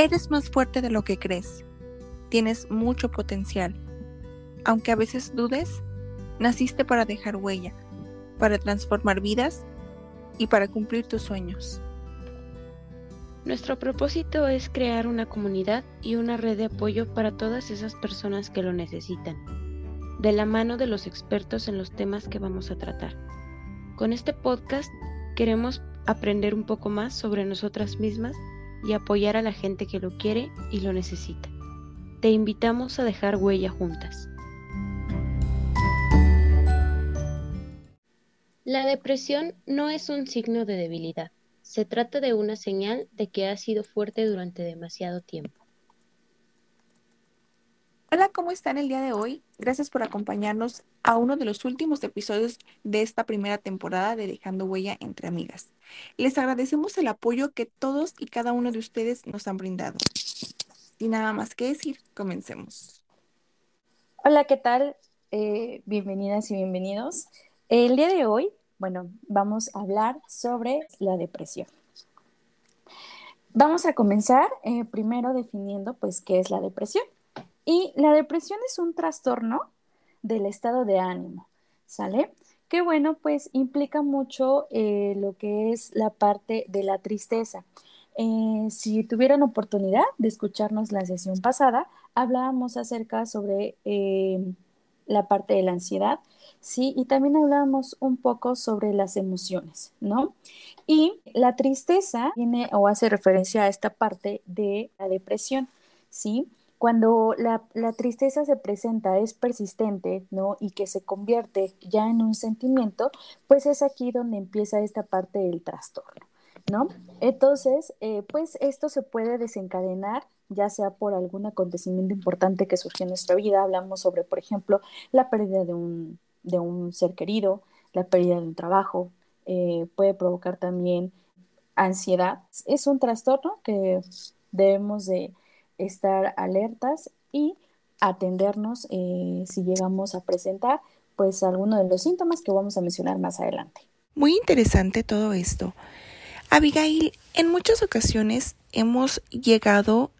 Eres más fuerte de lo que crees. Tienes mucho potencial. Aunque a veces dudes, naciste para dejar huella, para transformar vidas y para cumplir tus sueños. Nuestro propósito es crear una comunidad y una red de apoyo para todas esas personas que lo necesitan, de la mano de los expertos en los temas que vamos a tratar. Con este podcast queremos aprender un poco más sobre nosotras mismas y apoyar a la gente que lo quiere y lo necesita. Te invitamos a dejar huella juntas. La depresión no es un signo de debilidad se trata de una señal de que ha sido fuerte durante demasiado tiempo. Hola, ¿cómo están el día de hoy? Gracias por acompañarnos a uno de los últimos episodios de esta primera temporada de Dejando Huella entre Amigas. Les agradecemos el apoyo que todos y cada uno de ustedes nos han brindado. Sin nada más que decir, comencemos. Hola, ¿qué tal? Eh, bienvenidas y bienvenidos. El día de hoy bueno, vamos a hablar sobre la depresión. Vamos a comenzar eh, primero definiendo pues qué es la depresión. Y la depresión es un trastorno del estado de ánimo, ¿sale? Que bueno, pues implica mucho eh, lo que es la parte de la tristeza. Eh, si tuvieran oportunidad de escucharnos la sesión pasada, hablábamos acerca sobre la parte de la ansiedad, ¿sí? Y también hablábamos un poco sobre las emociones, ¿no? Y la tristeza tiene o hace referencia a esta parte de la depresión, ¿sí? Cuando la, tristeza se presenta, es persistente, ¿no? Y que se convierte ya en un sentimiento, pues es aquí donde empieza esta parte del trastorno, ¿no? Entonces, eh, pues esto se puede desencadenar ya sea por algún acontecimiento importante que surgió en nuestra vida. Hablamos sobre, por ejemplo, la pérdida de un, de un ser querido, la pérdida de un trabajo, eh, puede provocar también ansiedad. Es un trastorno que debemos de estar alertas y atendernos eh, si llegamos a presentar pues alguno de los síntomas que vamos a mencionar más adelante. Muy interesante todo esto. Abigail, en muchas ocasiones hemos llegado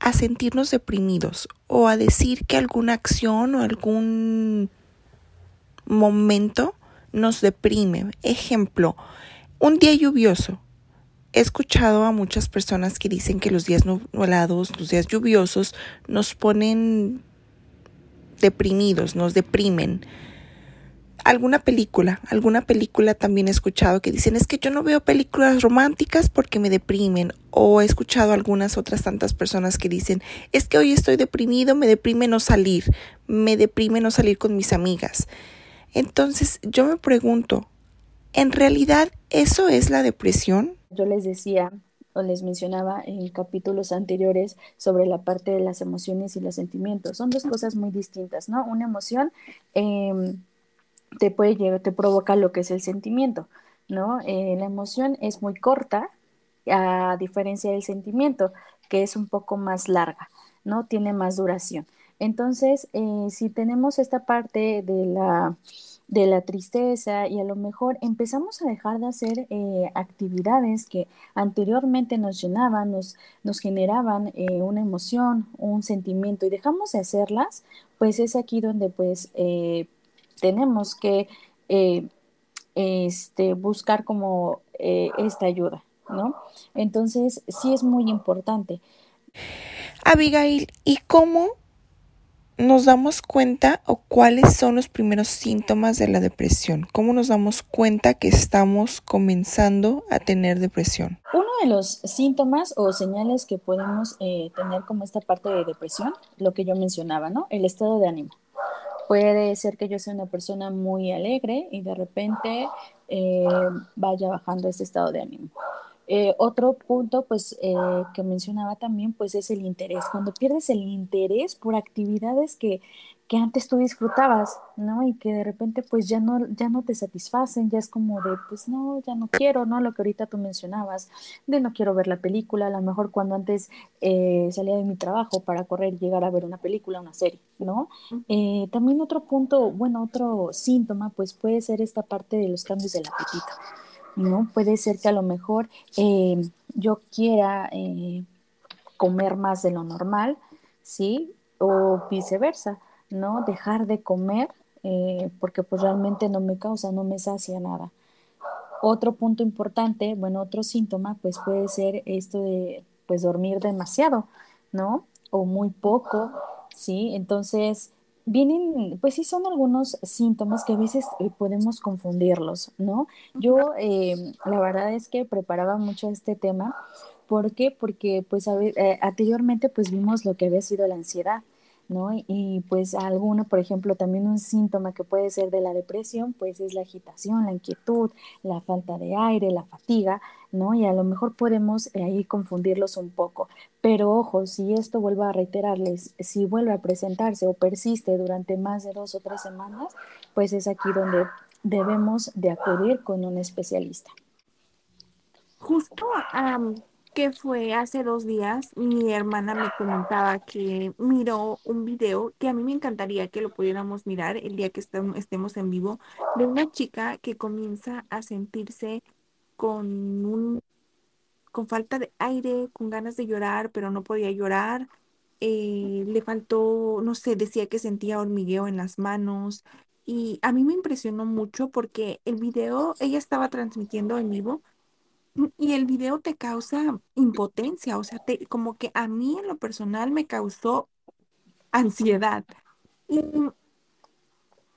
a sentirnos deprimidos o a decir que alguna acción o algún momento nos deprime. Ejemplo, un día lluvioso. He escuchado a muchas personas que dicen que los días nublados, los días lluviosos, nos ponen deprimidos, nos deprimen alguna película, alguna película también he escuchado que dicen es que yo no veo películas románticas porque me deprimen o he escuchado algunas otras tantas personas que dicen es que hoy estoy deprimido, me deprime no salir, me deprime no salir con mis amigas. Entonces yo me pregunto, ¿en realidad eso es la depresión? Yo les decía o les mencionaba en capítulos anteriores sobre la parte de las emociones y los sentimientos. Son dos cosas muy distintas, ¿no? Una emoción eh, te puede llegar, te provoca lo que es el sentimiento, ¿no? Eh, la emoción es muy corta, a diferencia del sentimiento, que es un poco más larga, ¿no? Tiene más duración. Entonces, eh, si tenemos esta parte de la, de la tristeza y a lo mejor empezamos a dejar de hacer eh, actividades que anteriormente nos llenaban, nos, nos generaban una emoción, un sentimiento y dejamos de hacerlas, pues es aquí donde pues tenemos que eh, este, buscar como eh, esta ayuda, ¿no? Entonces, sí es muy importante. Abigail, ¿y cómo nos damos cuenta o cuáles son los primeros síntomas de la depresión? ¿Cómo nos damos cuenta que estamos comenzando a tener depresión? Uno de los síntomas o señales que podemos eh, tener como esta parte de depresión, lo que yo mencionaba, ¿no? El estado de ánimo. Puede ser que yo sea una persona muy alegre y de repente eh, vaya bajando ese estado de ánimo. Eh, otro punto, pues, eh, que mencionaba también, pues, es el interés. Cuando pierdes el interés por actividades que, que antes tú disfrutabas, ¿no? Y que de repente pues ya no, ya no te satisfacen, ya es como de, pues no, ya no quiero, ¿no? Lo que ahorita tú mencionabas, de no quiero ver la película, a lo mejor cuando antes eh, salía de mi trabajo para correr llegar a ver una película, una serie, ¿no? Eh, también otro punto, bueno, otro síntoma, pues puede ser esta parte de los cambios del apetito, ¿no? Puede ser que a lo mejor eh, yo quiera comer más de lo normal, ¿sí? O viceversa, ¿no? Dejar de comer eh, porque pues realmente no me causa, no me sacia nada. Otro punto importante, bueno, otro síntoma, pues puede ser esto de, pues, dormir demasiado, ¿no? O muy poco, ¿sí? Entonces, vienen, pues sí son algunos síntomas que a veces eh, podemos confundirlos, ¿no? Yo, eh, la verdad es que preparaba mucho este tema. ¿Por qué? Porque, pues, eh, anteriormente, pues, vimos lo que había sido la ansiedad. ¿No? Y, pues alguno, por ejemplo, también un síntoma que puede ser de la depresión, pues es la agitación, la inquietud, la falta de aire, la fatiga, ¿no? Y a lo mejor podemos eh, ahí confundirlos un poco. Pero ojo, si esto vuelve a reiterarles, si vuelve a presentarse o persiste durante más de dos o tres semanas, pues es aquí donde debemos de acudir con un especialista. Justo que fue hace dos días, mi hermana me comentaba que miró un video que a mí me encantaría que lo pudiéramos mirar el día que estemos en vivo, de una chica que comienza a sentirse con un con falta de aire, con ganas de llorar, pero no podía llorar. Eh, le faltó, no sé, decía que sentía hormigueo en las manos. Y a mí me impresionó mucho porque el video ella estaba transmitiendo en vivo y el video te causa impotencia, o sea, te, como que a mí en lo personal me causó ansiedad. Y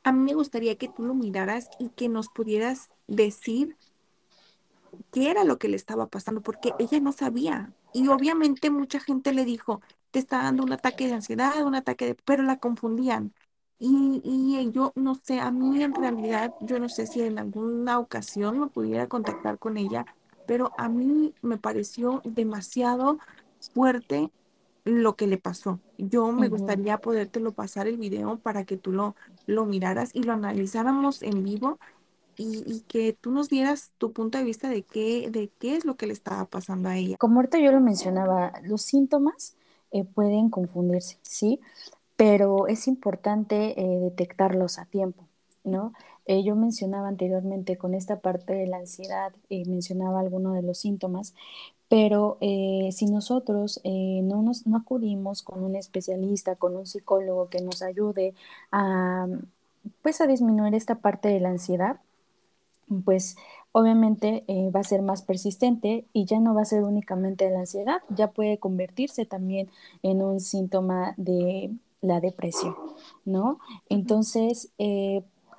a mí me gustaría que tú lo miraras y que nos pudieras decir qué era lo que le estaba pasando, porque ella no sabía. Y obviamente mucha gente le dijo, te está dando un ataque de ansiedad, un ataque de... pero la confundían. Y, y yo no sé, a mí en realidad, yo no sé si en alguna ocasión me pudiera contactar con ella pero a mí me pareció demasiado fuerte lo que le pasó. Yo me gustaría podértelo pasar el video para que tú lo, lo miraras y lo analizáramos en vivo y, que tú nos dieras tu punto de vista de qué, de qué es lo que le estaba pasando a ella. Como ahorita yo lo mencionaba, los síntomas eh, pueden confundirse, ¿sí? Pero es importante eh, detectarlos a tiempo, ¿no? Eh, yo mencionaba anteriormente con esta parte de la ansiedad, eh, mencionaba algunos de los síntomas, pero eh, si nosotros no, nos, no acudimos con un especialista, con un psicólogo que nos ayude a, pues, a disminuir esta parte de la ansiedad, pues obviamente va a ser más persistente y ya no va a ser únicamente la ansiedad, ya puede convertirse también en un síntoma de la depresión, ¿no? Entonces,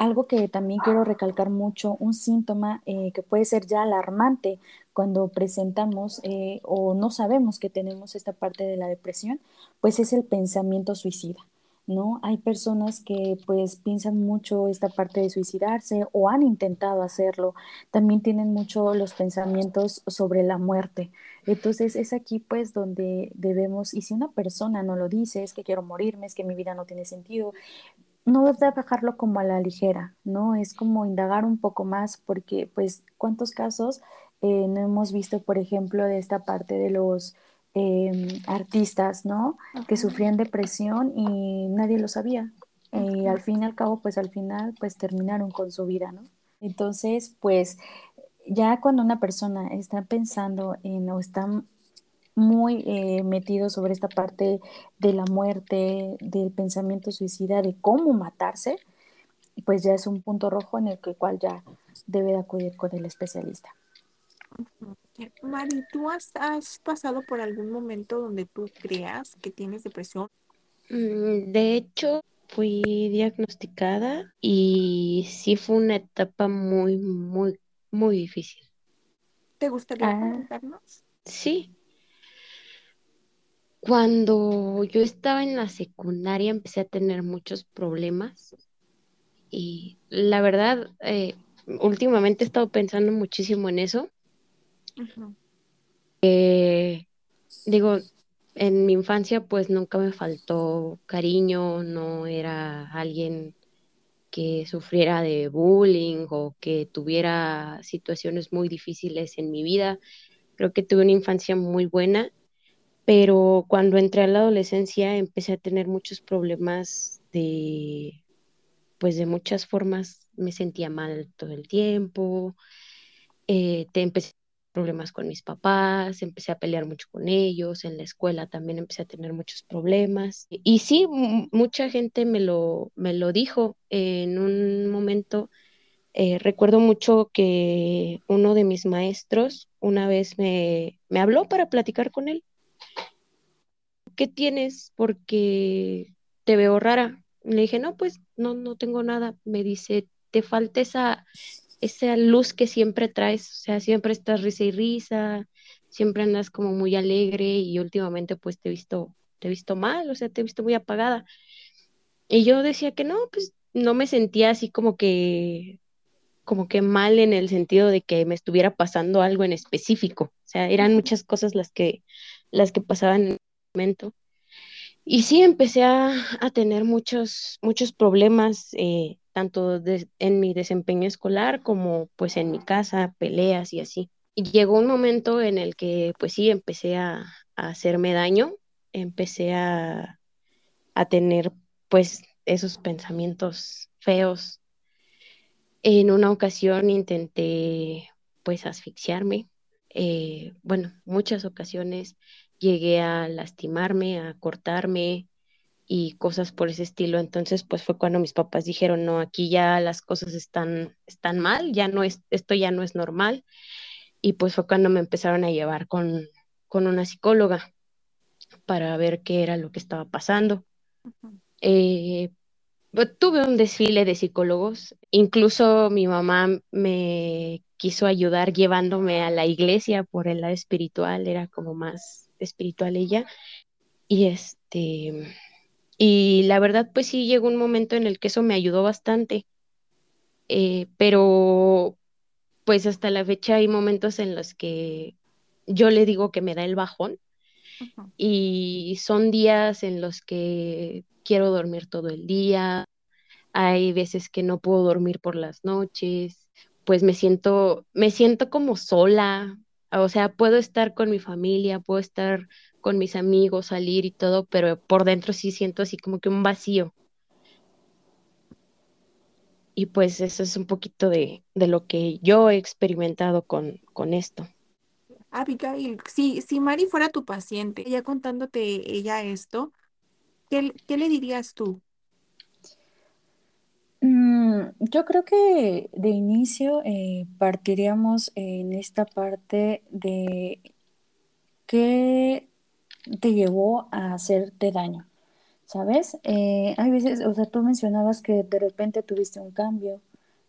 algo que también quiero recalcar mucho, un síntoma eh, que puede ser ya alarmante cuando presentamos eh, o no sabemos que tenemos esta parte de la depresión, pues es el pensamiento suicida. ¿no? Hay personas que pues piensan mucho esta parte de suicidarse o han intentado hacerlo. También tienen mucho los pensamientos sobre la muerte. Entonces es aquí pues donde debemos, y si una persona no lo dice, es que quiero morirme, es que mi vida no tiene sentido, no debe dejarlo como a la ligera, ¿no? Es como indagar un poco más porque, pues, ¿cuántos casos eh, no hemos visto, por ejemplo, de esta parte de los em, artistas, ¿no? Que sufrían depresión y nadie lo sabía. Y al fin y al cabo, pues al final, pues terminaron con su vida, ¿no? Entonces, pues ya cuando una persona está pensando en o está muy eh, metido sobre esta parte de la muerte, del pensamiento suicida, de cómo matarse, pues ya es un punto rojo en el que cual ya debe de acudir con el especialista. Mari, ¿tú has, pasado por algún momento donde tú creas que tienes depresión? Mm, de hecho, fui diagnosticada y sí fue una etapa muy, muy, muy difícil. ¿Te gustaría ah. comentarnos? Sí, cuando yo estaba en la secundaria empecé a tener muchos problemas y la verdad, eh, últimamente he estado pensando muchísimo en eso. Eh, digo, en mi infancia pues nunca me faltó cariño, no era alguien que sufriera de bullying o que tuviera situaciones muy difíciles en mi vida. Creo que tuve una infancia muy buena pero cuando entré a la adolescencia empecé a tener muchos problemas de, pues de muchas formas me sentía mal todo el tiempo, eh, te empecé problemas con mis papás, empecé a pelear mucho con ellos, en la escuela también empecé a tener muchos problemas. Y sí, mucha gente me lo, me lo dijo en un momento. Eh, recuerdo mucho que uno de mis maestros una vez me, me habló para platicar con él. ¿Qué tienes? Porque te veo rara. Le dije, no, pues no, no tengo nada. Me dice, te falta esa, esa luz que siempre traes, o sea, siempre estás risa y risa, siempre andas como muy alegre y últimamente pues te he visto, te he visto mal, o sea, te he visto muy apagada. Y yo decía que no, pues no me sentía así como que como que mal en el sentido de que me estuviera pasando algo en específico. O sea, eran muchas cosas las que las que pasaban momento. Y sí, empecé a, tener muchos, muchos problemas, eh, tanto en mi desempeño escolar como pues en mi casa, peleas y así. Y llegó un momento en el que pues sí, empecé a, hacerme daño, empecé a, a tener pues esos pensamientos feos. En una ocasión intenté pues asfixiarme. Eh, bueno, muchas ocasiones llegué a lastimarme, a cortarme, y cosas por ese estilo. Entonces, pues fue cuando mis papás dijeron, no, aquí ya las cosas están, están mal, ya no es, esto ya no es normal. Y pues fue cuando me empezaron a llevar con, con una psicóloga para ver qué era lo que estaba pasando. Eh, pues, tuve un desfile de psicólogos, incluso mi mamá me quiso ayudar llevándome a la iglesia por el lado espiritual, era como más espiritual ella. Y este, y la verdad, pues sí llegó un momento en el que eso me ayudó bastante. Eh, pero pues hasta la fecha hay momentos en los que yo le digo que me da el bajón. Y son días en los que quiero dormir todo el día, hay veces que no puedo dormir por las noches, pues me siento, me siento como sola, o sea, puedo estar con mi familia, puedo estar con mis amigos, salir y todo, pero por dentro sí siento así como que un vacío. Y pues eso es un poquito de, lo que yo he experimentado con, con esto. Abigail, si, si Mari fuera tu paciente, ya contándote ella esto, ¿qué, le dirías tú? Mm, yo creo que de inicio eh, partiríamos en esta parte de qué te llevó a hacerte daño, ¿sabes? Eh, hay veces, o sea, tú mencionabas que de repente tuviste un cambio,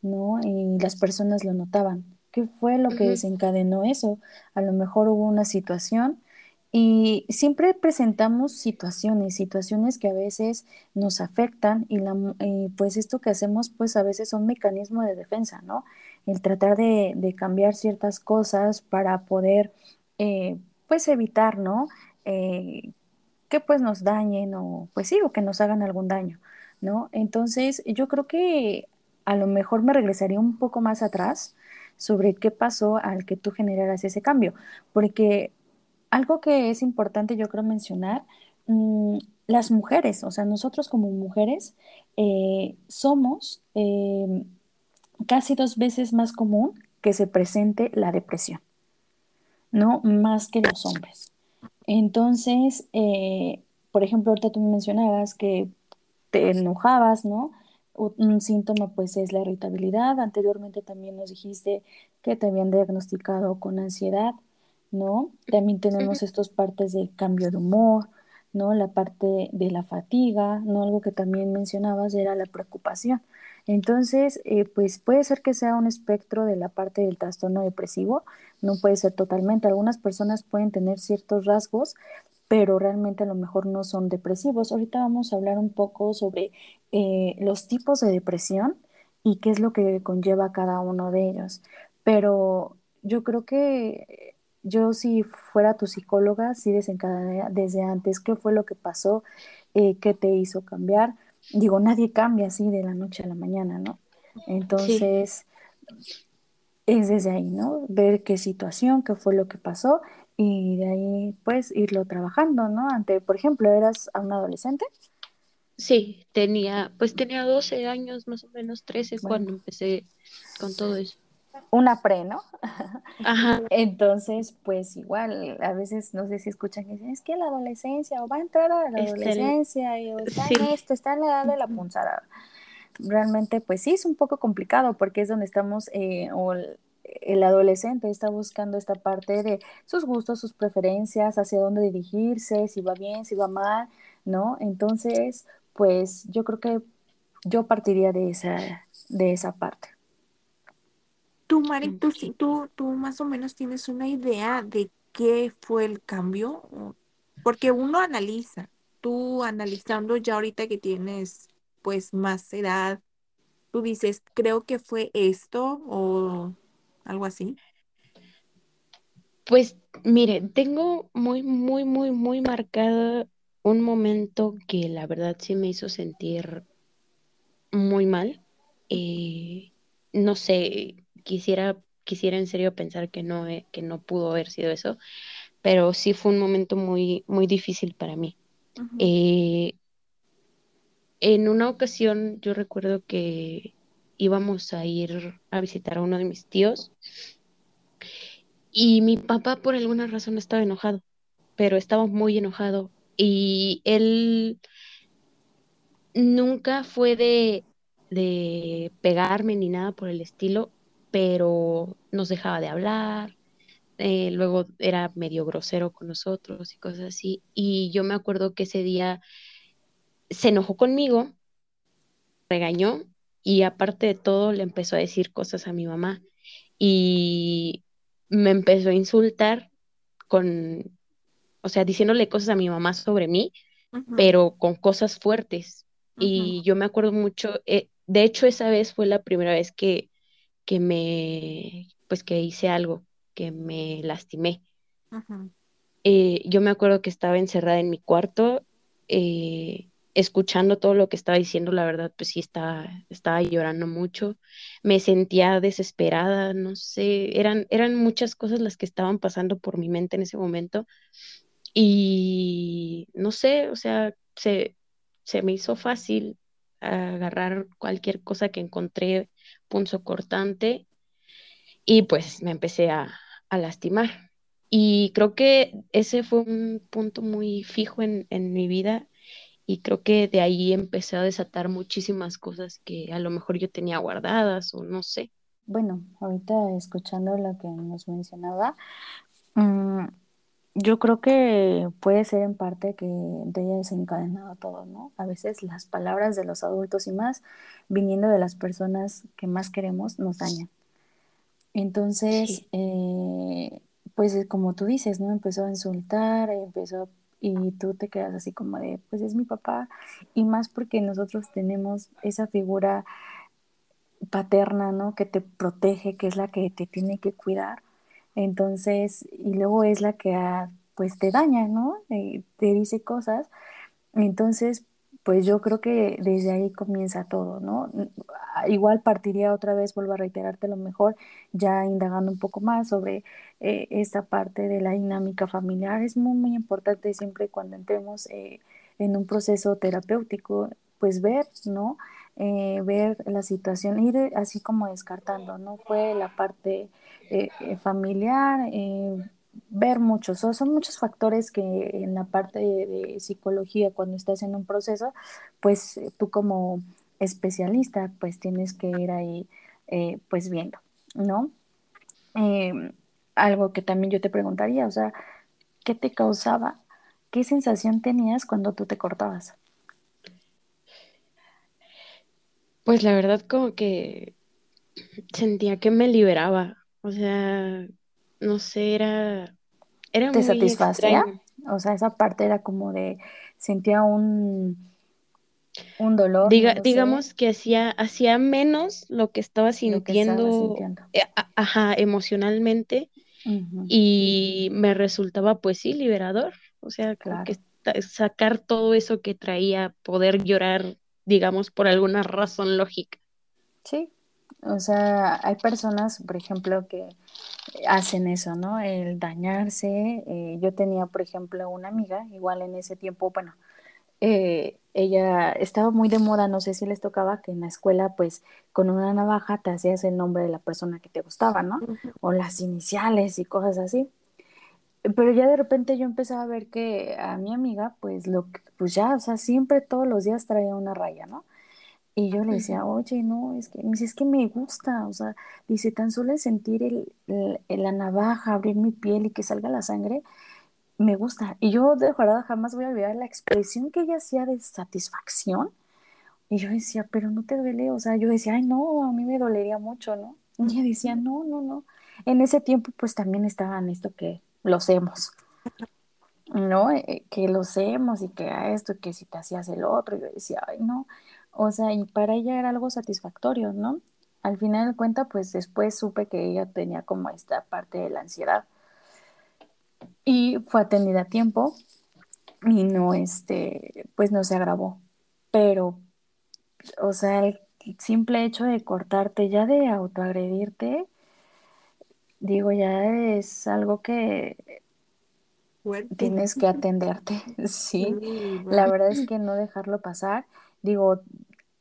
¿no? Y las personas lo notaban. ¿Qué fue lo que desencadenó eso? A lo mejor hubo una situación y siempre presentamos situaciones, situaciones que a veces nos afectan y, la, pues esto que hacemos pues a veces son mecanismo de defensa, ¿no? El tratar de, cambiar ciertas cosas para poder eh, pues evitar, ¿no? Eh, que pues nos dañen o pues sí, o que nos hagan algún daño, ¿no? Entonces yo creo que a lo mejor me regresaría un poco más atrás sobre qué pasó al que tú generaras ese cambio, porque algo que es importante yo creo mencionar, mm, las mujeres, o sea, nosotros como mujeres eh, somos em, casi dos veces más común que se presente la depresión, ¿no? Más que los hombres. Entonces, eh, por ejemplo, ahorita tú me mencionabas que te enojabas, ¿no? Un síntoma pues es la irritabilidad. Anteriormente también nos dijiste que te habían diagnosticado con ansiedad, ¿no? También tenemos estos partes del cambio de humor, ¿no? La parte de la fatiga, ¿no? Algo que también mencionabas era la preocupación. Entonces, eh, pues puede ser que sea un espectro de la parte del trastorno depresivo, no puede ser totalmente. Algunas personas pueden tener ciertos rasgos, pero realmente a lo mejor no son depresivos. Ahorita vamos a hablar un poco sobre eh, los tipos de depresión y qué es lo que conlleva cada uno de ellos. Pero yo creo que yo si fuera tu psicóloga, sí desencadenaría desde antes qué fue lo que pasó, eh, qué te hizo cambiar digo, nadie cambia así de la noche a la mañana, ¿no? Entonces, es desde ahí, ¿no? Ver qué situación, qué fue lo que pasó y de ahí, pues, irlo trabajando, ¿no? Ante, por ejemplo, ¿eras un adolescente? Sí, tenía, pues tenía 12 años, más o menos 13, cuando empecé con todo eso. Una pre, ¿no? Ajá. Entonces, pues igual, a veces no sé si escuchan que dicen, es que la adolescencia, o va a entrar a la adolescencia, y o está en esto, está en la edad de la punzada. Realmente, pues sí, es un poco complicado porque es donde estamos, eh, o el, adolescente está buscando esta parte de sus gustos, sus preferencias, hacia dónde dirigirse, si va bien, si va mal, ¿no? Entonces, pues yo creo que yo partiría de esa, de esa parte. Tú, Mari, tú, tú, tú más o menos tienes una idea de qué fue el cambio, porque uno analiza, tú analizando ya ahorita que tienes pues más edad, tú dices, creo que fue esto o algo así. Pues mire, tengo muy, muy, muy, muy marcado un momento que la verdad sí me hizo sentir muy mal. Eh, no sé, quisiera, quisiera en serio pensar que no, eh, que no pudo haber sido eso, pero sí fue un momento muy, muy difícil para mí. Eh, en una ocasión yo recuerdo que íbamos a ir a visitar a uno de mis tíos y mi papá por alguna razón estaba enojado, pero estaba muy enojado y él nunca fue de, de pegarme ni nada por el estilo, pero nos dejaba de hablar, eh, luego era medio grosero con nosotros y cosas así. Y yo me acuerdo que ese día se enojó conmigo, regañó y aparte de todo le empezó a decir cosas a mi mamá y me empezó a insultar con, o sea, diciéndole cosas a mi mamá sobre mí, pero con cosas fuertes. Y yo me acuerdo mucho, eh, de hecho esa vez fue la primera vez que que me, pues que hice algo, que me lastimé. Eh, yo me acuerdo que estaba encerrada en mi cuarto, eh, escuchando todo lo que estaba diciendo, la verdad, pues sí estaba, estaba llorando mucho, me sentía desesperada, no sé, eran, eran muchas cosas las que estaban pasando por mi mente en ese momento. Y no sé, o sea, se, se me hizo fácil agarrar cualquier cosa que encontré punzo cortante y pues me empecé a, lastimar. Y creo que ese fue un punto muy fijo en, mi vida y creo que de ahí empecé a desatar muchísimas cosas que a lo mejor yo tenía guardadas o no sé. Bueno, ahorita escuchando lo que nos mencionaba, mm, yo creo que puede ser en parte que te haya desencadenado todo, ¿no? A veces las palabras de los adultos y más, viniendo de las personas que más queremos, nos dañan. Entonces, eh, pues como tú dices, ¿no? Empezó a insultar, empezó, y tú te quedas así como de, pues es mi papá, y más porque nosotros tenemos esa figura paterna, ¿no? Que te protege, que es la que te tiene que cuidar entonces, y luego es la que ah, pues te daña, ¿no? Eh, te dice cosas. Entonces, pues yo creo que desde ahí comienza todo, ¿no? Ah, igual partiría otra vez, vuelvo a reiterarte lo mejor, ya indagando un poco más sobre eh, esta parte de la dinámica familiar. Es muy, muy importante siempre cuando entremos eh, en un proceso terapéutico, pues ver, ¿no? Ver la situación, ir así como descartando, ¿no? Fue la parte eh, eh, familiar, eh, ver muchos, son muchos factores que en la parte de, psicología, cuando estás en un proceso, pues tú como especialista, pues tienes que ir ahí, pues viendo, ¿no? Em, algo que también yo te preguntaría, o sea, ¿qué te causaba? ¿Qué sensación tenías cuando tú te cortabas? Pues la verdad como que sentía que me liberaba, o sea, no sé, era, era ¿Te satisfacía? O sea, esa parte era como de, sentía un, un dolor. digamos que hacía, hacía menos lo que estaba sintiendo, eh, ajá, emocionalmente, y me resultaba pues sí liberador. O sea, claro. que sacar todo eso que traía, poder llorar, digamos, por alguna razón lógica. Sí, o sea, hay personas, por ejemplo, que hacen eso, ¿no? El dañarse. Eh, yo tenía, por ejemplo, una amiga, igual en ese tiempo, bueno, eh, ella estaba muy de moda, no sé si les tocaba que en la escuela, pues con una navaja te hacías el nombre de la persona que te gustaba, ¿no? O las iniciales y cosas así. Pero ya de repente yo empezaba a ver que a mi amiga, pues lo pues ya, o sea, siempre todos los días traía una raya, ¿no? Y yo le decía, oye, no, es que, es que me gusta, o sea, dice, tan solo sentir el, la navaja, abrir mi piel y que salga la sangre, me gusta. Y yo de verdad jamás voy a olvidar la expresión que ella hacía de satisfacción. Y yo decía, pero no te duele, o sea, yo decía, ay, no, a mí me dolería mucho, ¿no? Y ella decía, no, no, no. En ese tiempo, pues también estaban esto que lo hacemos, ¿no? Eh, que lo hacemos y que a esto, que si te hacías el otro. Y yo decía, ay, no. O sea, y para ella era algo satisfactorio, ¿no? Al final de cuenta, pues después supe que ella tenía como esta parte de la ansiedad. Y fue atendida a tiempo y no, este, pues no se agravó. Pero, o sea, el simple hecho de cortarte, ya de autoagredirte, digo, ya es algo que tienes que atenderte, sí. La verdad es que no dejarlo pasar Digo,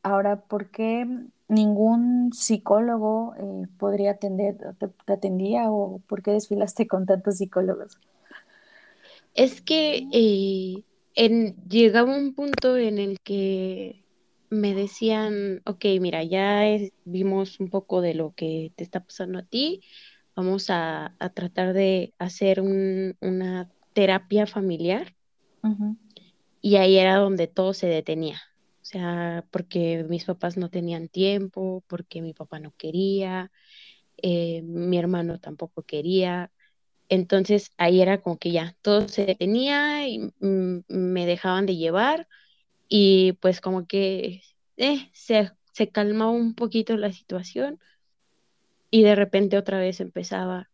ahora, ¿por qué ningún psicólogo eh, podría atender, te, atendía o por qué desfilaste con tantos psicólogos? Es que eh, en, llegaba un punto en el que me decían, ok, mira, ya vimos un poco de lo que te está pasando a ti, vamos a, tratar de hacer una terapia familiar. Y ahí era donde todo se detenía. O sea, porque mis papás no tenían tiempo, porque mi papá no quería, eh, mi hermano tampoco quería. Entonces ahí era como que ya todo se detenía y mm, me dejaban de llevar y pues como que eh, se, se calmaba un poquito la situación y de repente otra vez empezaba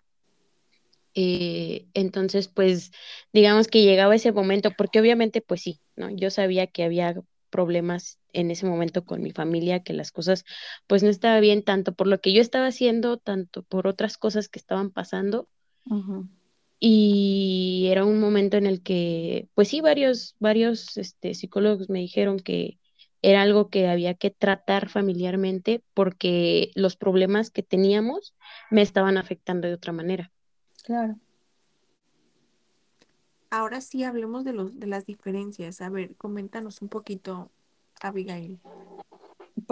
eh, entonces, pues, digamos que llegaba ese momento, porque obviamente, pues sí, ¿no? Yo sabía que había problemas en ese momento con mi familia, que las cosas pues no estaba bien tanto por lo que yo estaba haciendo, tanto por otras cosas que estaban pasando. Y era un momento en el que, pues sí, varios, varios este, psicólogos me dijeron que era algo que había que tratar familiarmente porque los problemas que teníamos me estaban afectando de otra manera. Claro. Ahora sí hablemos de, los, de las diferencias. A ver, coméntanos un poquito, Abigail.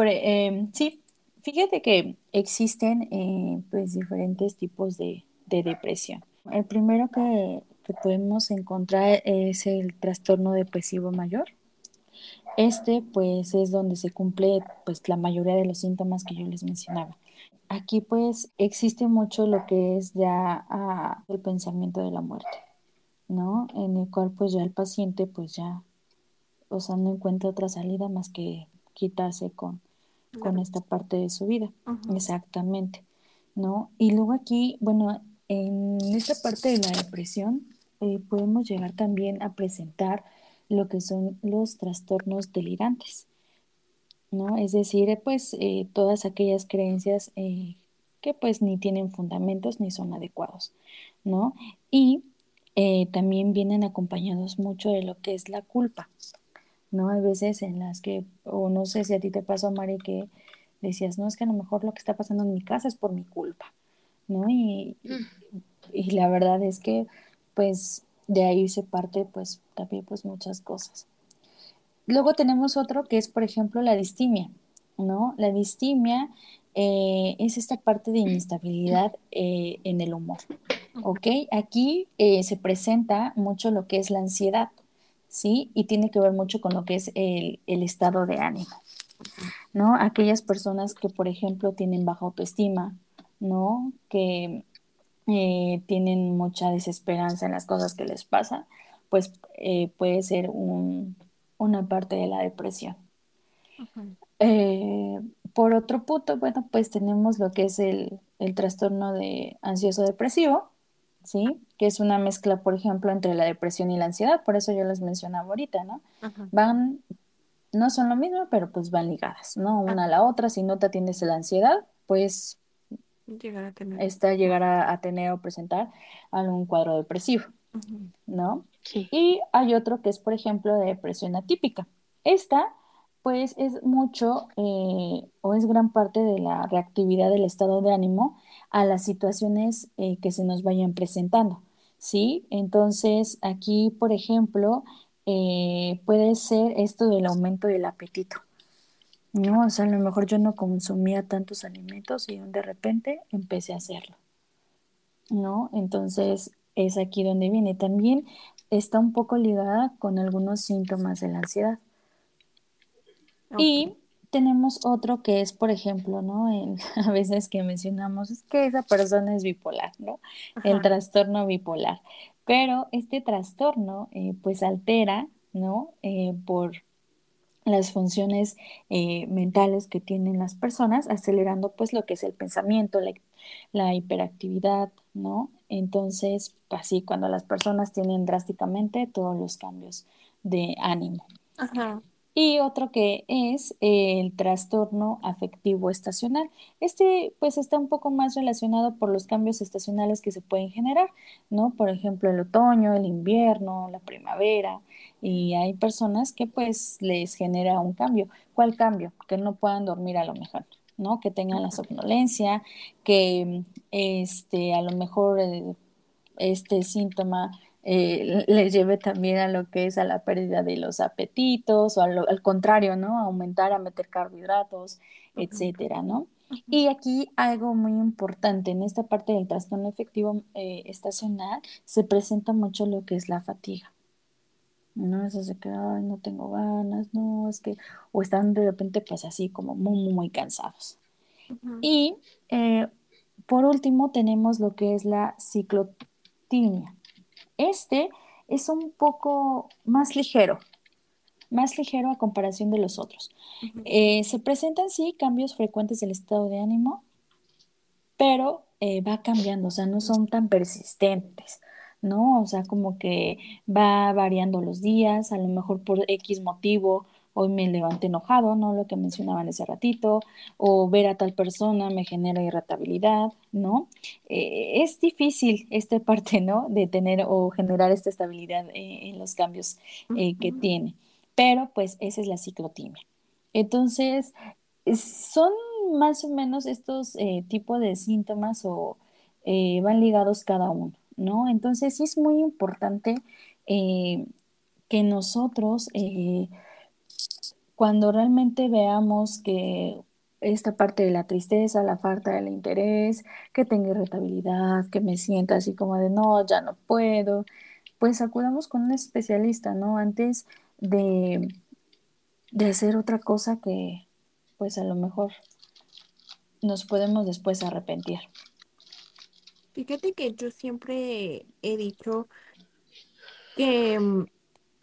Em, sí, fíjate que existen eh, pues diferentes tipos de, depresión. El primero que, podemos encontrar es el trastorno depresivo mayor. Este pues es donde se cumple pues la mayoría de los síntomas que yo les mencionaba. Aquí pues existe mucho lo que es ya ah, el pensamiento de la muerte. ¿no? En el cual pues ya el paciente pues ya, o sea, no encuentra otra salida más que quitarse con, con esta parte de su vida. Exactamente, ¿no? Y luego aquí, bueno, en esta parte de la depresión eh, podemos llegar también a presentar lo que son los trastornos delirantes, ¿no? Es decir, pues eh, todas aquellas creencias eh, que pues ni tienen fundamentos ni son adecuados, ¿no? Y eh, también vienen acompañados mucho de lo que es la culpa, ¿no? Hay veces en las que, o no sé si a ti te pasó, Mari, que decías, no, es que a lo mejor lo que está pasando en mi casa es por mi culpa, ¿no? Y, y la verdad es que, pues, de ahí se parte, pues, también, pues, muchas cosas. Luego tenemos otro que es, por ejemplo, la distimia, ¿no? La distimia eh, es esta parte de inestabilidad eh, en el humor. ¿Ok? Aquí eh, se presenta mucho lo que es la ansiedad, ¿sí? Y tiene que ver mucho con lo que es el, estado de ánimo, ¿no? Aquellas personas que, por ejemplo, tienen baja autoestima, ¿no? Que tienen mucha desesperanza en las cosas que les pasan, pues puede ser una parte de la depresión. Por otro punto, bueno, pues tenemos lo que es el, trastorno de ansioso depresivo, ¿sí? Que es una mezcla, por ejemplo, entre la depresión y la ansiedad, por eso yo les mencionaba ahorita, ¿no? Van, no son lo mismo, pero pues van ligadas, ¿no? Una a la otra, si no te atiendes a la ansiedad, pues llegar a tener. Esta llegar a, tener o presentar algún cuadro depresivo. ¿no? Sí. Y hay otro que es, por ejemplo, de depresión atípica. Esta, pues, es mucho eh, o es gran parte de la reactividad del estado de ánimo a las situaciones eh, que se nos vayan presentando, ¿sí? Entonces, aquí, por ejemplo, eh, puede ser esto del aumento del apetito. No, o sea, a lo mejor yo no consumía tantos alimentos y de repente empecé a hacerlo. ¿No? Entonces es aquí donde viene. También está un poco ligada con algunos síntomas de la ansiedad. Y tenemos otro que es, por ejemplo, ¿no? a veces que mencionamos, es que esa persona es bipolar, ¿no? El trastorno bipolar. Pero este trastorno, eh, pues altera, ¿no? Eh, por las funciones eh, mentales que tienen las personas, acelerando pues lo que es el pensamiento, la, hiperactividad, ¿no? Entonces, así cuando las personas tienen drásticamente todos los cambios de ánimo. Ajá. Y otro que es el trastorno afectivo estacional. Este pues está un poco más relacionado por los cambios estacionales que se pueden generar, ¿no? Por ejemplo, el otoño, el invierno, la primavera, y hay personas que pues les genera un cambio. ¿Cuál cambio? Que no puedan dormir a lo mejor, ¿no? Que tengan la somnolencia, que este, a lo mejor eh, este síntoma eh, les lleve también a lo que es a la pérdida de los apetitos o al, contrario, ¿no? Aumentar a meter carbohidratos, etcétera, ¿no? Y aquí algo muy importante, en esta parte del trastorno efectivo eh, estacional se presenta mucho lo que es la fatiga. ¿no? Eso se queda, no tengo ganas, no, es que, o están de repente pues así como muy, muy, cansados. Y eh, por último tenemos lo que es la ciclotimia. Este es un poco más ligero, más ligero a comparación de los otros. Eh, se presentan sí cambios frecuentes del estado de ánimo, pero eh, va cambiando, o sea, no son tan persistentes. ¿no? O sea, como que va variando los días, a lo mejor por X motivo, hoy me levanté enojado, ¿no? Lo que mencionaban ese ratito, o ver a tal persona me genera irritabilidad, ¿no? Eh, es difícil esta parte, ¿no? De tener o generar esta estabilidad eh, en los cambios eh, que tiene, pero pues esa es la ciclotimia. Entonces, son más o menos estos tipos de síntomas o van ligados cada uno. ¿no? Entonces sí es muy importante que nosotros, eh, cuando realmente veamos que esta parte de la tristeza, la falta del interés, que tenga irritabilidad, que me sienta así como de no, ya no puedo, pues acudamos con un especialista, ¿no? Antes de, de hacer otra cosa que pues a lo mejor nos podemos después arrepentir. Fíjate que yo siempre he dicho que mm,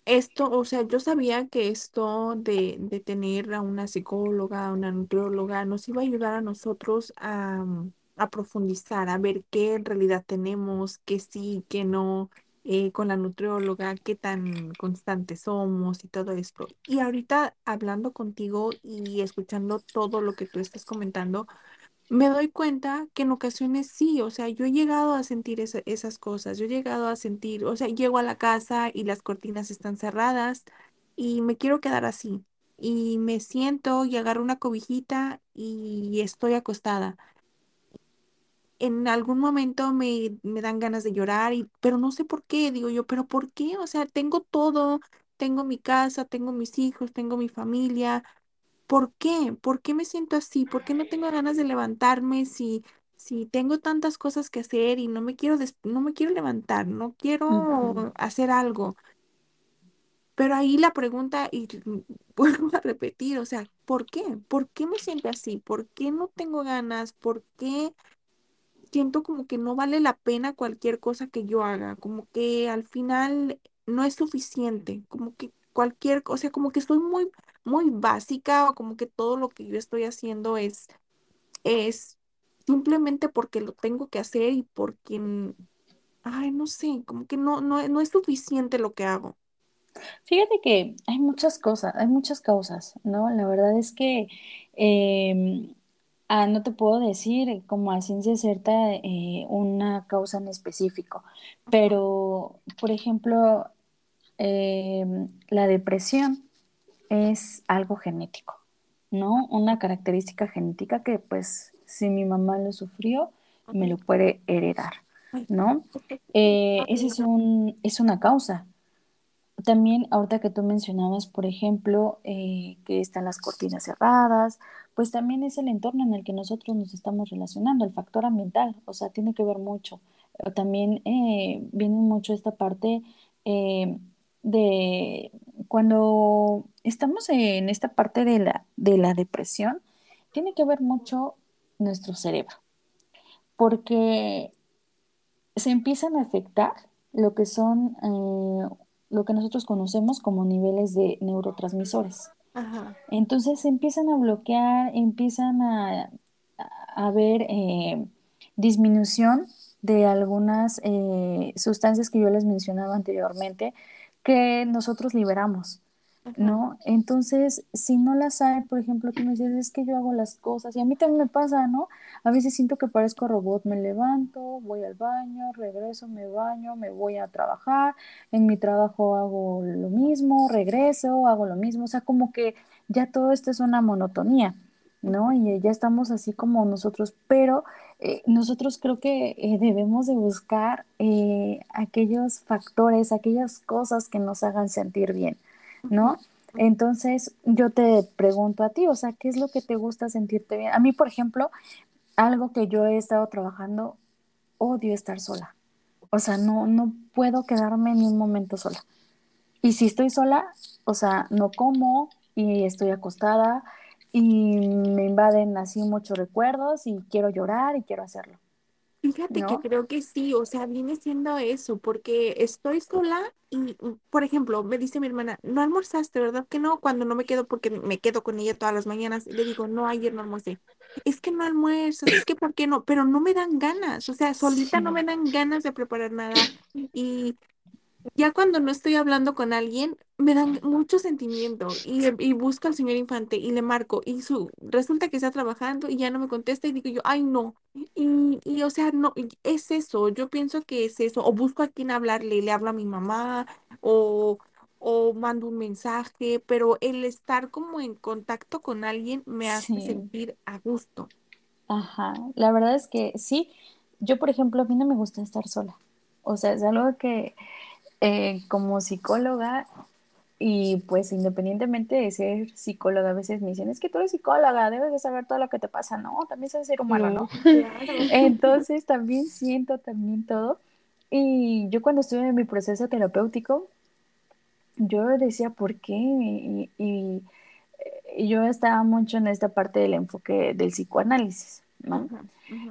esto, o sea, yo sabía que esto de, de tener a una psicóloga, a una nutrióloga, nos iba a ayudar a nosotros a, mm, a profundizar, a ver qué en realidad tenemos, qué sí, qué no, eh, con la nutrióloga, qué tan constantes somos y todo esto. Y ahorita hablando contigo y escuchando todo lo que tú estás comentando, me doy cuenta que en ocasiones sí, o sea, yo he llegado a sentir esas cosas, yo he llegado a sentir, o sea, llego a la casa y las cortinas están cerradas y me quiero quedar así. Y me siento y agarro una cobijita y estoy acostada. En algún momento me, me dan ganas de llorar, y, pero no sé por qué, digo yo, pero ¿por qué? O sea, tengo todo, tengo mi casa, tengo mis hijos, tengo mi familia, ¿Por qué? ¿Por qué me siento así? ¿Por qué no tengo ganas de levantarme si, si tengo tantas cosas que hacer y no me quiero, no me quiero levantar, no quiero hacer algo? Pero ahí la pregunta, y vuelvo a repetir, o sea, ¿por qué? ¿Por qué me siento así? ¿Por qué no tengo ganas? ¿Por qué siento como que no vale la pena cualquier cosa que yo haga? Como que al final no es suficiente, como que cualquier, o sea, como que estoy muy, muy básica o como que todo lo que yo estoy haciendo es, es simplemente porque lo tengo que hacer y porque, ay, no sé, como que no, no, no es suficiente lo que hago. Fíjate que hay muchas cosas, hay muchas causas, ¿no? La verdad es que em, Ah, no te puedo decir como a ciencia cierta eh, una causa en específico, pero, por ejemplo, em, la depresión es algo genético, ¿no? Una característica genética que, pues, si mi mamá lo sufrió, me lo puede heredar, ¿no? Eh, esa es, un, es una causa. También, ahorita que tú mencionabas, por ejemplo, eh, que están las cortinas cerradas, pues también es el entorno en el que nosotros nos estamos relacionando, el factor ambiental, o sea, tiene que ver mucho. También eh, viene mucho esta parte eh, de cuando estamos en esta parte de la, de la depresión, tiene que ver mucho nuestro cerebro, porque se empiezan a afectar lo que son eh, lo que nosotros conocemos como niveles de neurotransmisores. Entonces se empiezan a bloquear, empiezan a, a haber eh, disminución de algunas eh, sustancias que yo les mencionaba anteriormente que nosotros liberamos. ¿no? Entonces, si no las hay, por ejemplo, tú me dices, es que yo hago las cosas, y a mí también me pasa, ¿no? A veces siento que parezco robot, me levanto, voy al baño, regreso, me baño, me voy a trabajar, en mi trabajo hago lo mismo, regreso, hago lo mismo, o sea, como que ya todo esto es una monotonía. ¿no? Y ya estamos así como nosotros, pero eh, nosotros creo que eh, debemos de buscar eh, aquellos factores, aquellas cosas que nos hagan sentir bien. ¿no? Entonces, yo te pregunto a ti, o sea, ¿qué es lo que te gusta sentirte bien? A mí, por ejemplo, algo que yo he estado trabajando, odio estar sola. O sea, no, no puedo quedarme ni un momento sola. Y si estoy sola, o sea, no como y estoy acostada y me invaden así muchos recuerdos y quiero llorar y quiero hacerlo. Fíjate que creo que sí, o sea, viene siendo eso, porque estoy sola y, mm, por ejemplo, me dice mi hermana, no almorzaste, ¿verdad que no? Cuando no me quedo, porque me quedo con ella todas las mañanas, le digo, no, ayer no almorcé. Es que no almuerzo, es que ¿por qué no? Pero no me dan ganas, o sea, solita no me dan ganas de preparar nada. Y ya cuando no estoy hablando con alguien, me dan mucho sentimiento y, y, busco al señor Infante y le marco y su, resulta que está trabajando y ya no me contesta y digo yo, ay no. Y, y o sea, no, es eso, yo pienso que es eso. O busco a quien hablarle, le hablo a mi mamá o, o mando un mensaje, pero el estar como en contacto con alguien me hace sentir a gusto. Ajá, la verdad es que sí, yo por ejemplo, a mí no me gusta estar sola. O sea, es algo que eh, como psicóloga, y pues independientemente de ser psicóloga, a veces me dicen, es que tú eres psicóloga, debes de saber todo lo que te pasa, no, también soy ser humano, ¿no? Entonces también siento también todo. Y yo cuando estuve en mi proceso terapéutico, yo decía, ¿por qué? Y, y, yo estaba mucho en esta parte del enfoque del psicoanálisis, ¿no?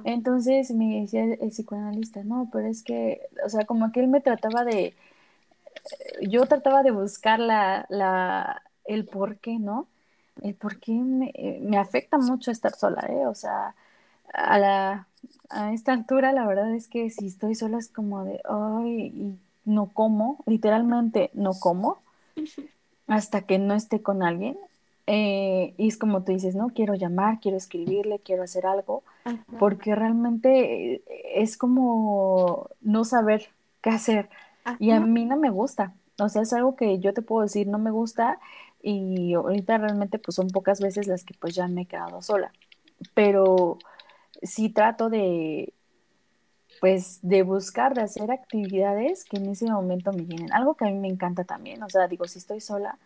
Entonces me decía el psicoanalista, no, pero es que, o sea, como que él me trataba de, yo trataba de buscar la, la, el por qué, ¿no? El por qué me, me afecta mucho estar sola, ¿eh? O sea, a, la, a esta altura la verdad es que si estoy sola es como de, ay, y no como, literalmente no como, hasta que no esté con alguien. Eh, y es como tú dices, ¿no? Quiero llamar, quiero escribirle, quiero hacer algo, porque realmente es como no saber qué hacer. Y a mí no me gusta. O sea, es algo que yo te puedo decir, no me gusta. Y ahorita realmente pues son pocas veces las que pues ya me he quedado sola. Pero sí trato de, pues, de buscar, de hacer actividades que en ese momento me vienen. Algo que a mí me encanta también. O sea, digo, si estoy sola,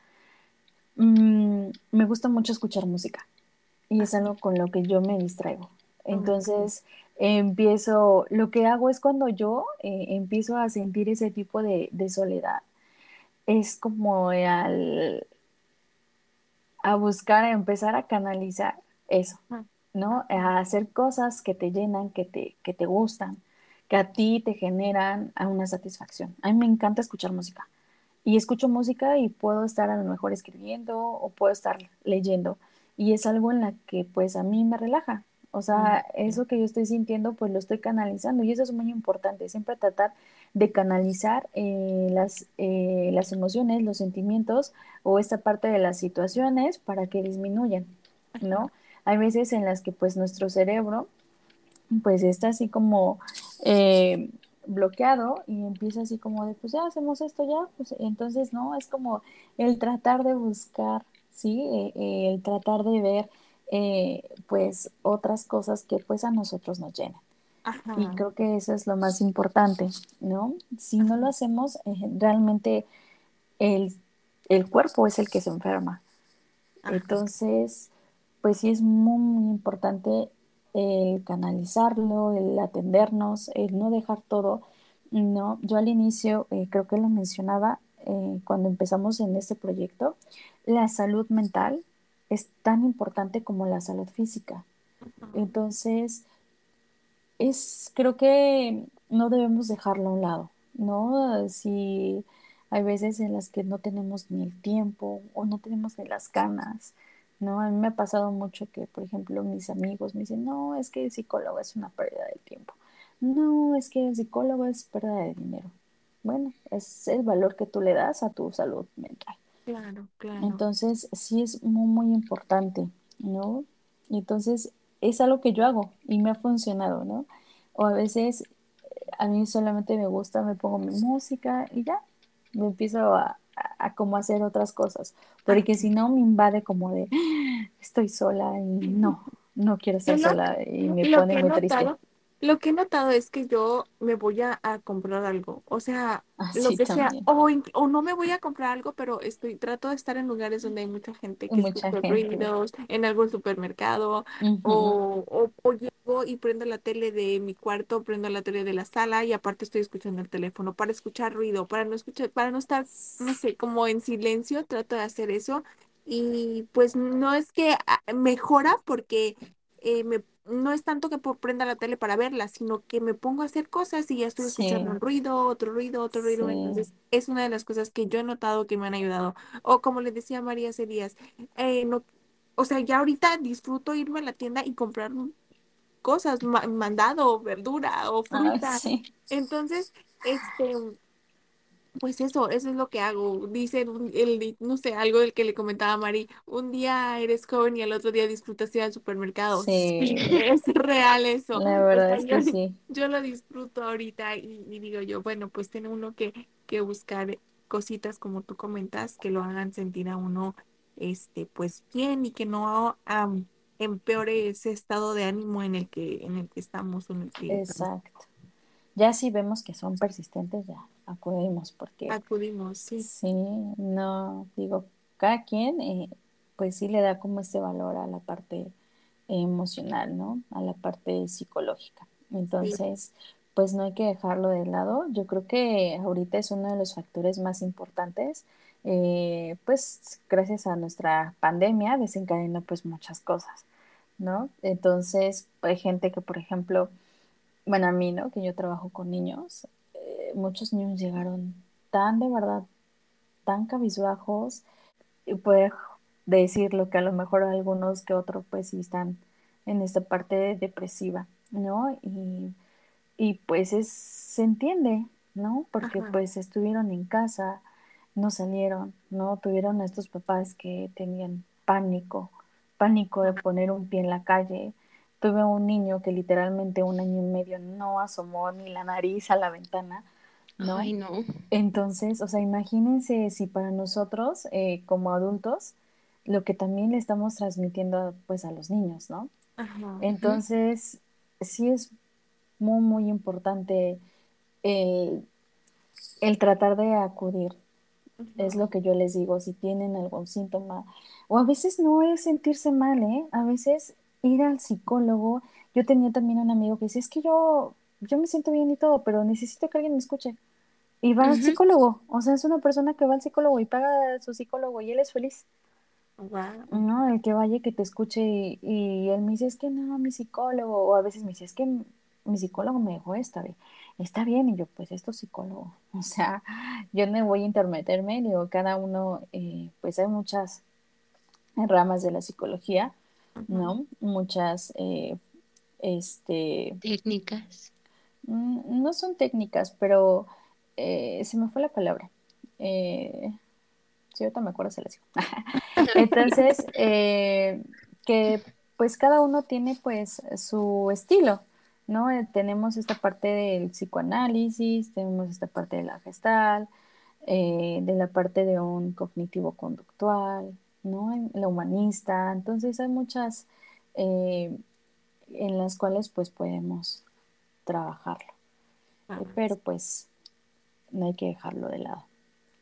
mm, me gusta mucho escuchar música. Y es algo con lo que yo me distraigo. Entonces, empiezo, lo que hago es cuando yo eh, empiezo a sentir ese tipo de, soledad, es como al, a buscar, a empezar a canalizar eso, ¿no? A hacer cosas que te llenan, que te, que te gustan, que a ti te generan una satisfacción. A mí me encanta escuchar música. Y escucho música y puedo estar a lo mejor escribiendo o puedo estar leyendo. Y es algo en la que pues a mí me relaja, o sea, eso que yo estoy sintiendo, pues lo estoy canalizando y eso es muy importante, siempre tratar de canalizar eh, las, eh, las emociones, los sentimientos o esta parte de las situaciones para que disminuyan, ¿no? Hay veces en las que pues nuestro cerebro pues está así como eh, bloqueado y empieza así como de pues ya hacemos esto ya, pues entonces no, es como el tratar de buscar, ¿sí? Eh, eh, el tratar de ver pues otras cosas que pues a nosotros nos llenan. Y creo que eso es lo más importante, ¿no? Si no lo hacemos, realmente el, el, cuerpo es el que se enferma. Entonces, pues sí es muy, muy importante el canalizarlo, el atendernos, el no dejar todo. No, yo al inicio eh, creo que lo mencionaba eh, cuando empezamos en este proyecto, la salud mental es tan importante como la salud física. Entonces, es, creo que no debemos dejarlo a un lado, ¿no? Si hay veces en las que no tenemos ni el tiempo o no tenemos ni las ganas, ¿no? A mí me ha pasado mucho que, por ejemplo, mis amigos me dicen, no, es que el psicólogo es una pérdida de tiempo. No, es que el psicólogo es pérdida de dinero. Bueno, es el valor que tú le das a tu salud mental. Claro, claro. Entonces, sí es muy, muy importante, ¿no? Y entonces, es algo que yo hago y me ha funcionado, ¿no? O a veces, a mí solamente me gusta, me pongo mi música y ya, me empiezo a, a, como hacer otras cosas, porque si no me invade como de estoy sola y no, no quiero estar sola y me pone muy triste. Lo que he notado es que yo me voy a, comprar algo, o sea, ah, lo que sea, o, o, no me voy a comprar algo, pero estoy, trato de estar en lugares donde hay mucha gente que mucha escucha ruidos, en algún supermercado, o, o, llego y prendo la tele de mi cuarto, prendo la tele de la sala y aparte estoy escuchando el teléfono para escuchar ruido, para no escuchar, para no estar, no sé, como en silencio, trato de hacer eso. Y pues no es que ah, mejora porque eh, me no es tanto que prenda la tele para verla, sino que me pongo a hacer cosas y ya estoy escuchando un ruido, otro ruido, otro ruido. Entonces, es una de las cosas que yo he notado que me han ayudado. O como le decía María Cerías, eh, no, o sea, ya ahorita disfruto irme a la tienda y comprar cosas, mandado, verdura o ah, fruta. Entonces, este, pues eso, eso es lo que hago. Dice el, no sé, algo del que le comentaba a Mari, un día eres joven y al otro día disfrutas ir al supermercado. Sí. Es real eso. La verdad es que sí. Yo lo disfruto ahorita y, digo yo, bueno, pues tiene uno que, que buscar cositas como tú comentas que lo hagan sentir a uno este pues bien y que no empeore ese estado de ánimo en el que en el que estamos en el que Exacto. Ya si vemos que son persistentes ya acudimos porque... Acudimos, sí. Sí, no, digo, cada quien eh, pues sí le da como este valor a la parte emocional, ¿no? A la parte psicológica. Entonces, pues no hay que dejarlo de lado. Yo creo que ahorita es uno de los factores más importantes. Eh, pues gracias a nuestra pandemia desencadenó pues muchas cosas, ¿no? Entonces, hay gente que, por ejemplo, bueno, a mí, ¿no? Que yo trabajo con niños, muchos niños llegaron tan de verdad, tan cabizbajos, y poder decir lo que a lo mejor algunos que otros pues sí están en esta parte depresiva, ¿no? Y, pues es, se entiende, ¿no? Porque pues estuvieron en casa, no salieron, ¿no? Tuvieron a estos papás que tenían pánico, pánico de poner un pie en la calle. Tuve un niño que literalmente un año y medio no asomó ni la nariz a la ventana ¿no? Ay, no. Entonces, o sea, imagínense si para nosotros, eh, como adultos, lo que también le estamos transmitiendo pues a los niños, ¿no? Entonces, sí es muy, muy importante el, tratar de acudir. Es lo que yo les digo, si tienen algún síntoma, o a veces no es sentirse mal, ¿eh? A veces ir al psicólogo. Yo tenía también un amigo que decía, es que yo yo me siento bien y todo, pero necesito que alguien me escuche. Y va al psicólogo, o sea, es una persona que va al psicólogo y paga a su psicólogo y él es feliz. No, el que vaya que te escuche y, él me dice, es que no, mi psicólogo, o a veces me dice, es que mi psicólogo me dejó esta, está bien, y yo, pues esto es psicólogo, o sea, yo no voy a intermeterme, digo, cada uno, eh, pues hay muchas ramas de la psicología, ¿no? Muchas, eh, este... Técnicas. Mm, no son técnicas, pero eh, se me fue la palabra. Eh, si ahorita me acuerdo, se la digo. Entonces, eh, que pues cada uno tiene pues su estilo, ¿no? Eh, tenemos esta parte del psicoanálisis, tenemos esta parte de la gestal, de la parte de un cognitivo conductual, ¿no? La humanista, entonces hay muchas en las cuales pues podemos trabajarlo, pero pues no hay que dejarlo de lado.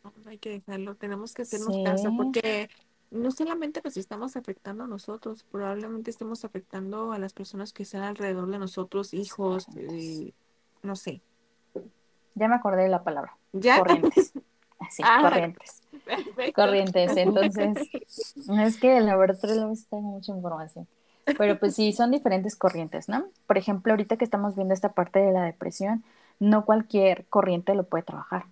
No, hay que dejarlo, tenemos que hacernos caso porque no solamente nos estamos afectando a nosotros, probablemente estemos afectando a las personas que están alrededor de nosotros, hijos, eh, no sé. Ya me acordé de la palabra. ¿Ya? Corrientes. Sí, ah, corrientes. Corrientes. Entonces, es que el laboratorio veces tengo mucha información. Pero pues sí, son diferentes corrientes, ¿no? Por ejemplo, ahorita que estamos viendo esta parte de la depresión, no cualquier corriente lo puede trabajar.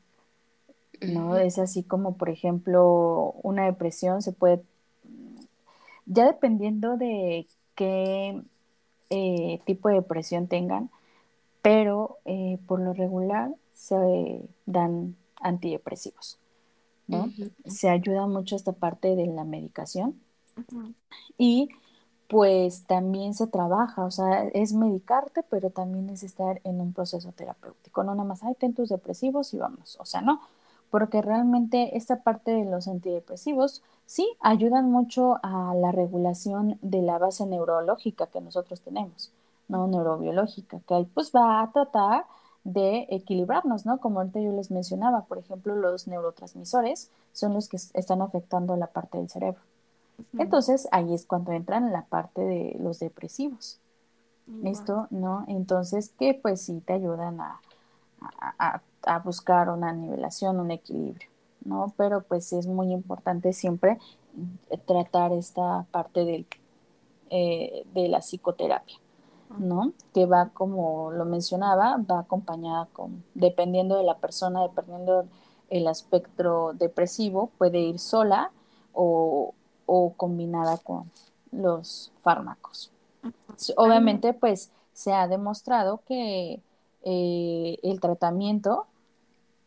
¿no? Es así como, por ejemplo, una depresión se puede, ya dependiendo de qué eh, tipo de depresión tengan, pero eh, por lo regular se dan antidepresivos, ¿no? Se ayuda mucho esta parte de la medicación y pues también se trabaja, o sea, es medicarte, pero también es estar en un proceso terapéutico, no nada más, hay ten tus depresivos y vamos, o sea, no, porque realmente esta parte de los antidepresivos sí ayudan mucho a la regulación de la base neurológica que nosotros tenemos, no neurobiológica, que ahí pues va a tratar de equilibrarnos, ¿no? Como ahorita yo les mencionaba, por ejemplo, los neurotransmisores son los que están afectando la parte del cerebro. Entonces, ahí es cuando entran la parte de los depresivos. ¿Listo? ¿No? Entonces, que pues sí te ayudan a, a, a buscar una nivelación, un equilibrio, ¿no? Pero pues es muy importante siempre eh, tratar esta parte del, eh, de la psicoterapia, ¿no? Que va, como lo mencionaba, va acompañada con, dependiendo de la persona, dependiendo el aspecto depresivo, puede ir sola o, o combinada con los fármacos. Obviamente, pues se ha demostrado que eh, el tratamiento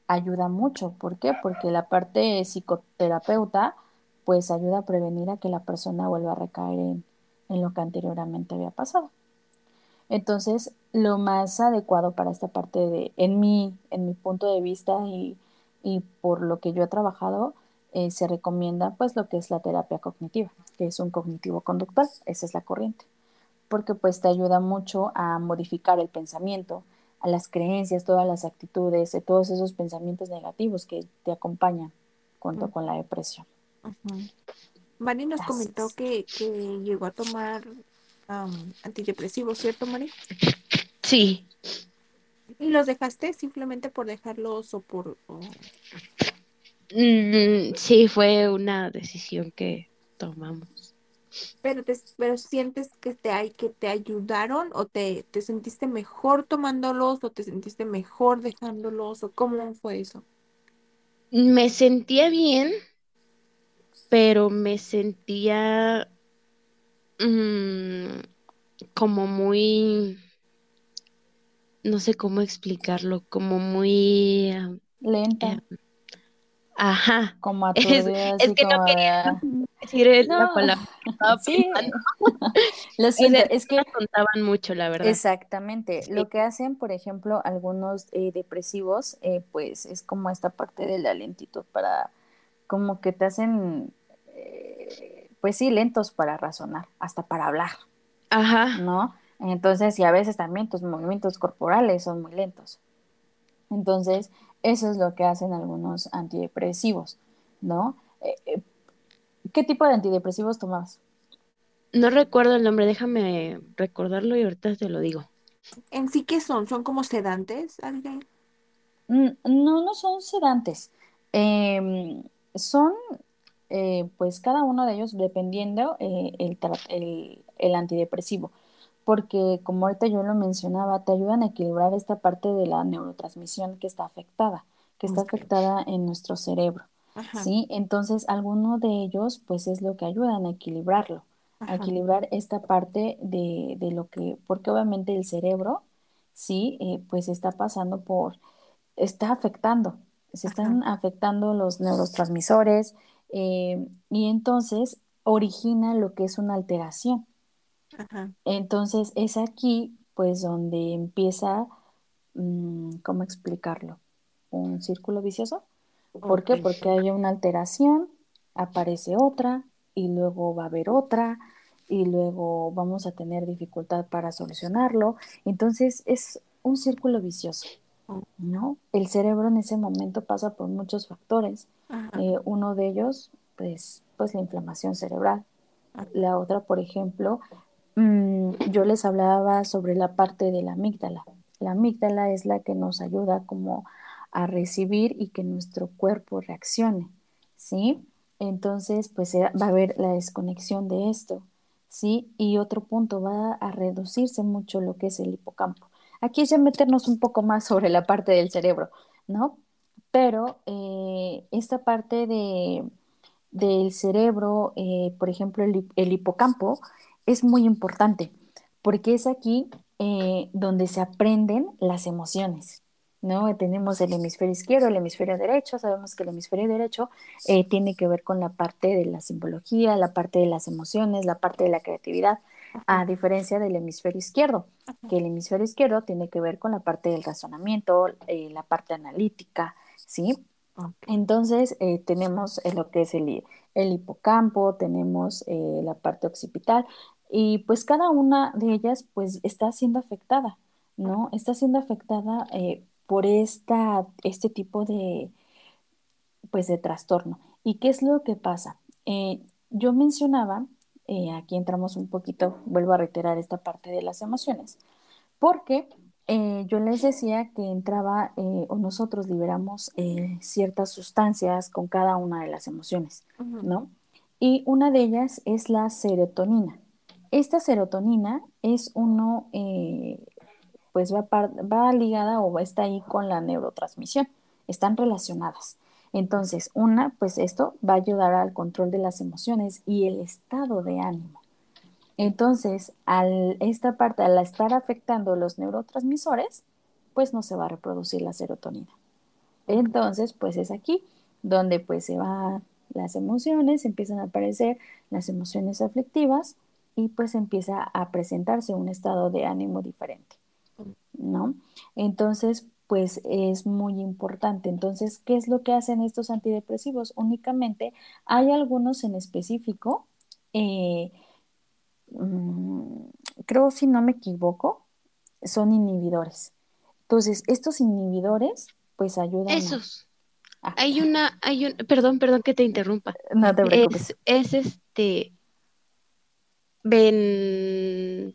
ayuda mucho. ¿Por qué? Porque la parte psicoterapeuta pues ayuda a prevenir a que la persona vuelva a recaer en, lo que anteriormente había pasado. Entonces, lo más adecuado para esta parte de, en mi, en mi punto de vista y, por lo que yo he trabajado, eh, se recomienda pues lo que es la terapia cognitiva, que es un cognitivo conductual, esa es la corriente, porque pues te ayuda mucho a modificar el pensamiento, a las creencias, todas las actitudes, a todos esos pensamientos negativos que te acompañan junto con la depresión. Mari nos comentó que, llegó a tomar antidepresivos, ¿cierto, Mari? Sí. ¿Y los dejaste simplemente por dejarlos o por... Mm, sí, fue una decisión que tomamos. Pero, te, pero sientes que te, hay, que te ayudaron o te, te sentiste mejor tomándolos o te sentiste mejor dejándolos o cómo fue eso? Me sentía bien, pero me sentía mm, como muy, no sé cómo explicarlo, como muy... Lenta. Eh, ajá. Como es, es que no quería decir la palabra. Sí. Lo siento, es que contaban mucho, la verdad. Exactamente. Lo que hacen, por ejemplo, algunos eh, depresivos, eh, pues es como esta parte de la lentitud para, como que te hacen, eh, pues sí, lentos para razonar, hasta para hablar. Ajá. ¿No? Entonces, y a veces también tus movimientos corporales son muy lentos. Entonces, eso es lo que hacen algunos antidepresivos, ¿no? ¿Qué tipo de antidepresivos tomabas? No recuerdo el nombre, déjame recordarlo y ahorita te lo digo. ¿En sí qué son? ¿Son como sedantes, mm, No, no son sedantes. Em, son, eh, pues cada uno de ellos dependiendo eh, el, el, antidepresivo. Porque como ahorita yo lo mencionaba, te ayudan a equilibrar esta parte de la neurotransmisión que está afectada, que está afectada en nuestro cerebro. ¿sí? Entonces, algunos de ellos, pues es lo que ayudan a equilibrarlo, a equilibrar esta parte de, de, lo que, porque obviamente el cerebro, sí, eh, pues está pasando por, está afectando, se están afectando los neurotransmisores eh, y entonces origina lo que es una alteración. Entonces es aquí pues donde empieza, mm, ¿cómo explicarlo? Un círculo vicioso. ¿Por qué? Porque hay una alteración, aparece otra y luego va a haber otra y luego vamos a tener dificultad para solucionarlo. Entonces es un círculo vicioso, ¿no? El cerebro en ese momento pasa por muchos factores. Eh, uno de ellos, pues, pues la inflamación cerebral. La otra, por ejemplo, mm, yo les hablaba sobre la parte de la amígdala. La amígdala es la que nos ayuda como a recibir y que nuestro cuerpo reaccione, ¿sí? Entonces, pues va a haber la desconexión de esto, ¿sí? Y otro punto, va a reducirse mucho lo que es el hipocampo. Aquí es ya meternos un poco más sobre la parte del cerebro, ¿no? Pero eh, esta parte de, del cerebro, eh, por ejemplo, el, hipocampo, es muy importante porque es aquí eh, donde se aprenden las emociones. ¿no? Tenemos el hemisferio izquierdo, el hemisferio derecho, sabemos que el hemisferio derecho eh, tiene que ver con la parte de la simbología, la parte de las emociones, la parte de la creatividad, a diferencia del hemisferio izquierdo, que el hemisferio izquierdo tiene que ver con la parte del razonamiento, eh, la parte analítica, ¿sí? Entonces eh, tenemos lo que es el, el hipocampo, tenemos la parte occipital y pues cada una de ellas pues está siendo afectada, ¿no? Está siendo afectada por esta, este tipo de, pues, de trastorno. ¿Y qué es lo que pasa? Eh, yo mencionaba, eh, aquí entramos un poquito, vuelvo a reiterar esta parte de las emociones, porque eh, yo les decía que entraba o nosotros liberamos ciertas sustancias con cada una de las emociones, ¿no? Y una de ellas es la serotonina. Esta serotonina es uno pues va, ligada o está ahí con la neurotransmisión, están relacionadas. Entonces, una, pues esto va a ayudar al control de las emociones y el estado de ánimo. Entonces, esta parte, al estar afectando los neurotransmisores, pues no se va a reproducir la serotonina. Entonces, pues es aquí donde pues se van las emociones, empiezan a aparecer las emociones aflictivas y pues empieza a presentarse un estado de ánimo diferente. ¿no? Entonces, pues es muy importante. Entonces, ¿qué es lo que hacen estos antidepresivos? Únicamente hay algunos en específico, eh, mm, creo si no me equivoco, son inhibidores. Entonces, estos inhibidores, pues ayudan. Esos. Ah. Hay una, hay un, perdón, perdón que te interrumpa. No te preocupes. Es, es este, ven,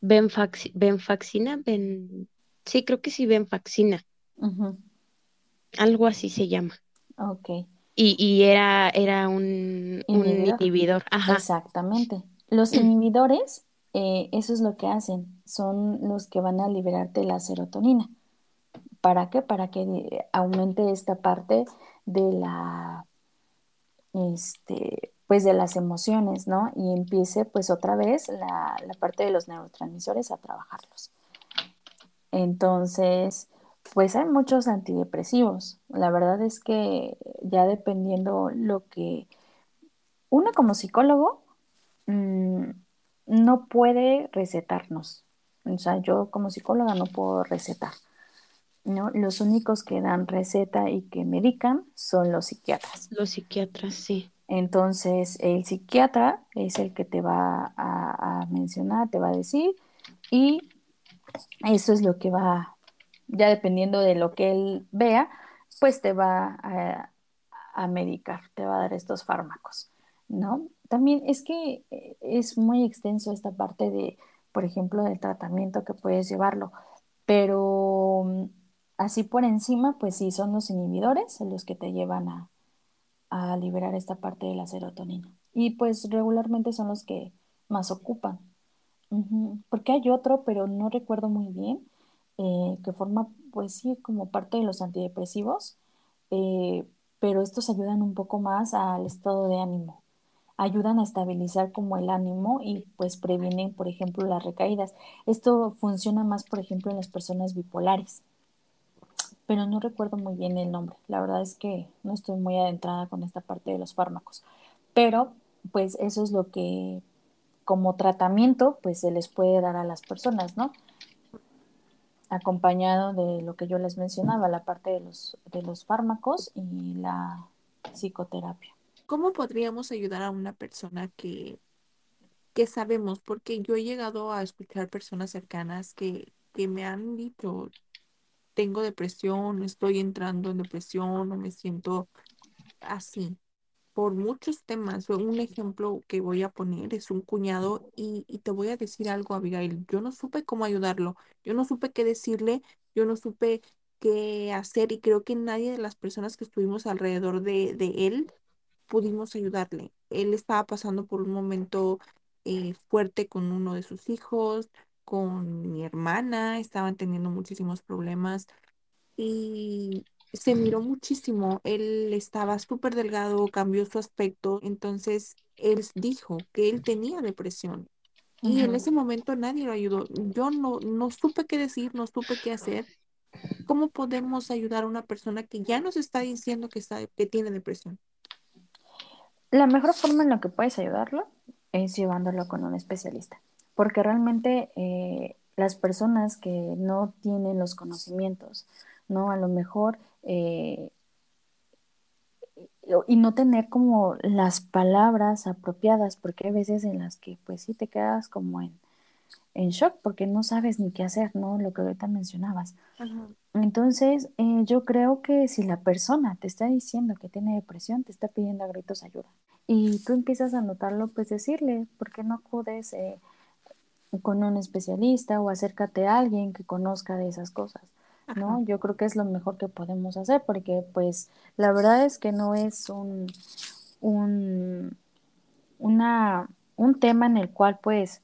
Benfaxina, ben, sí, creo que sí, Benfaxina. Algo así se llama. Ok. Y, y era, era un inhibidor. Exactamente. Los inhibidores, eh, eso es lo que hacen, son los que van a liberarte la serotonina. ¿Para qué? Para que aumente esta parte de la, este, pues de las emociones, ¿no? Y empiece pues otra vez la, parte de los neurotransmisores a trabajarlos. Entonces, pues hay muchos antidepresivos. La verdad es que ya dependiendo lo que uno como psicólogo mm, no puede recetarnos. O sea, yo como psicóloga no puedo recetar. ¿no? Los únicos que dan receta y que medican son los psiquiatras. Los psiquiatras, sí. Entonces, el psiquiatra es el que te va a, mencionar, te va a decir, y eso es lo que va, ya dependiendo de lo que él vea, pues te va a, a medicar, te va a dar estos fármacos, ¿no? También es que eh, es muy extenso esta parte de, por ejemplo, del tratamiento que puedes llevarlo, pero mm, así por encima, pues sí, son los inhibidores los que te llevan a, a liberar esta parte de la serotonina. Y pues regularmente son los que más ocupan. Porque hay otro, pero no recuerdo muy bien, eh, que forma pues sí como parte de los antidepresivos, eh, pero estos ayudan un poco más al estado de ánimo. Ayudan a estabilizar como el ánimo y pues previenen, por ejemplo, las recaídas. Esto funciona más, por ejemplo, en las personas bipolares pero no recuerdo muy bien el nombre. La verdad es que no estoy muy adentrada con esta parte de los fármacos. Pero, pues eso es lo que como tratamiento, pues se les puede dar a las personas, ¿no? Acompañado de lo que yo les mencionaba, la parte de los, de los fármacos y la psicoterapia. ¿Cómo podríamos ayudar a una persona que, que sabemos? Porque yo he llegado a escuchar personas cercanas que, que me han dicho, tengo depresión, estoy entrando en depresión o me siento así por muchos temas. Un ejemplo que voy a poner es un cuñado y, y, te voy a decir algo, Abigail. Yo no supe cómo ayudarlo, yo no supe qué decirle, yo no supe qué hacer y creo que nadie de las personas que estuvimos alrededor de, de él pudimos ayudarle. Él estaba pasando por un momento eh, fuerte con uno de sus hijos, con mi hermana, estaban teniendo muchísimos problemas y se miró muchísimo. Él estaba súper delgado, cambió su aspecto, entonces él dijo que él tenía depresión. Y en ese momento nadie lo ayudó. Yo no, no supe qué decir, no supe qué hacer. ¿Cómo podemos ayudar a una persona que ya nos está diciendo que, está, que tiene depresión? La mejor forma en la que puedes ayudarlo es llevándolo con un especialista, porque realmente eh, las personas que no tienen los conocimientos, ¿no? A lo mejor eh, y no tener como las palabras apropiadas, porque hay veces en las que pues sí te quedas como en, en shock porque no sabes ni qué hacer, ¿no? Lo que ahorita mencionabas. Entonces, eh, yo creo que si la persona te está diciendo que tiene depresión, te está pidiendo a gritos ayuda. Y tú empiezas a notarlo, pues decirle, ¿por qué no acudes eh, con un especialista o acércate a alguien que conozca de esas cosas? ¿no? Yo creo que es lo mejor que podemos hacer porque pues la verdad es que no es un, un, una, un tema en el cual pues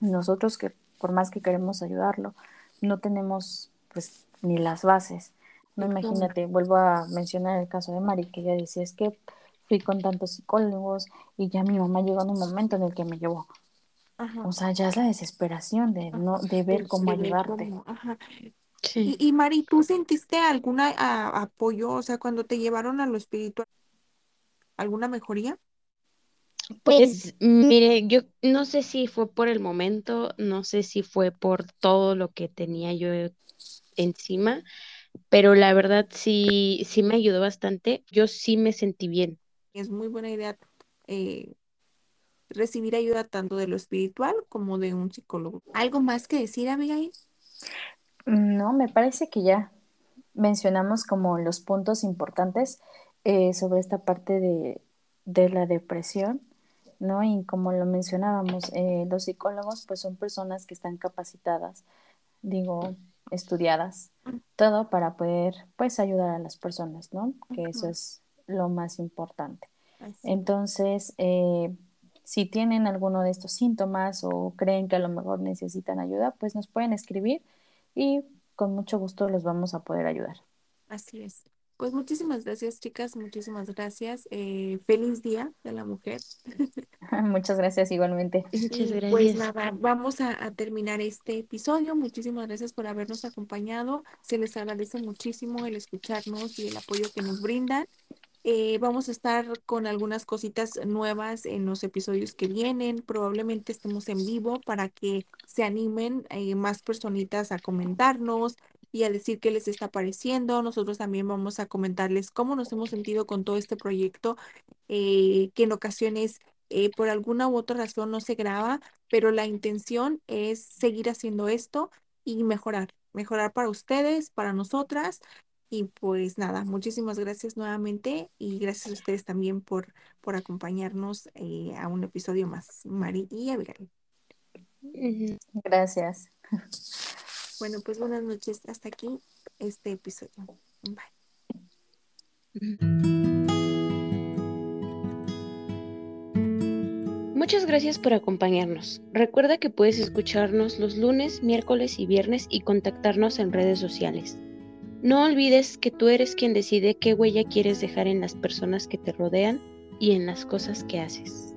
nosotros que por más que queremos ayudarlo, no tenemos pues ni las bases. No imagínate, vuelvo a mencionar el caso de Mari, que ella decía, es que fui con tantos psicólogos y ya mi mamá llegó en un momento en el que me llevó. O sea, ya es la desesperación de no de ver cómo ayudarte. Sí. Y, Mari, ¿tú sentiste algún apoyo, o sea, cuando te llevaron a lo espiritual, alguna mejoría? Pues mire, yo no sé si fue por el momento, no sé si fue por todo lo que tenía yo encima, pero la verdad sí, sí me ayudó bastante. Yo sí me sentí bien. Es muy buena idea eh, recibir ayuda tanto de lo espiritual como de un psicólogo. ¿Algo más que decir, Abigail? No, me parece que ya mencionamos como los puntos importantes eh, sobre esta parte de, de la depresión. ¿no? Y como lo mencionábamos, eh, los psicólogos pues son personas que están capacitadas, digo, estudiadas, todo para poder pues ayudar a las personas, ¿no? Que eso es lo más importante. Entonces, eh, si tienen alguno de estos síntomas o creen que a lo mejor necesitan ayuda, pues nos pueden escribir y con mucho gusto los vamos a poder ayudar. Así es. Pues muchísimas gracias, chicas, muchísimas gracias. Eh, feliz Día de la Mujer. Muchas gracias igualmente. Muchas gracias. Pues nada, vamos a, terminar este episodio. Muchísimas gracias por habernos acompañado. Se les agradece muchísimo el escucharnos y el apoyo que nos brindan. Eh, vamos a estar con algunas cositas nuevas en los episodios que vienen. Probablemente estemos en vivo para que se animen eh, más personitas a comentarnos y a decir qué les está pareciendo. Nosotros también vamos a comentarles cómo nos hemos sentido con todo este proyecto, eh, que en ocasiones por alguna u otra razón no se graba, pero la intención es seguir haciendo esto y mejorar, mejorar para ustedes, para nosotras y pues nada, muchísimas gracias nuevamente y gracias a ustedes también por, por acompañarnos eh, a un episodio más. Mari y Abigail. Gracias. Bueno, pues buenas noches. Hasta aquí este episodio. Bye. Muchas gracias por acompañarnos. Recuerda que puedes escucharnos los lunes, miércoles y viernes y contactarnos en redes sociales. No olvides que tú eres quien decide qué huella quieres dejar en las personas que te rodean y en las cosas que haces.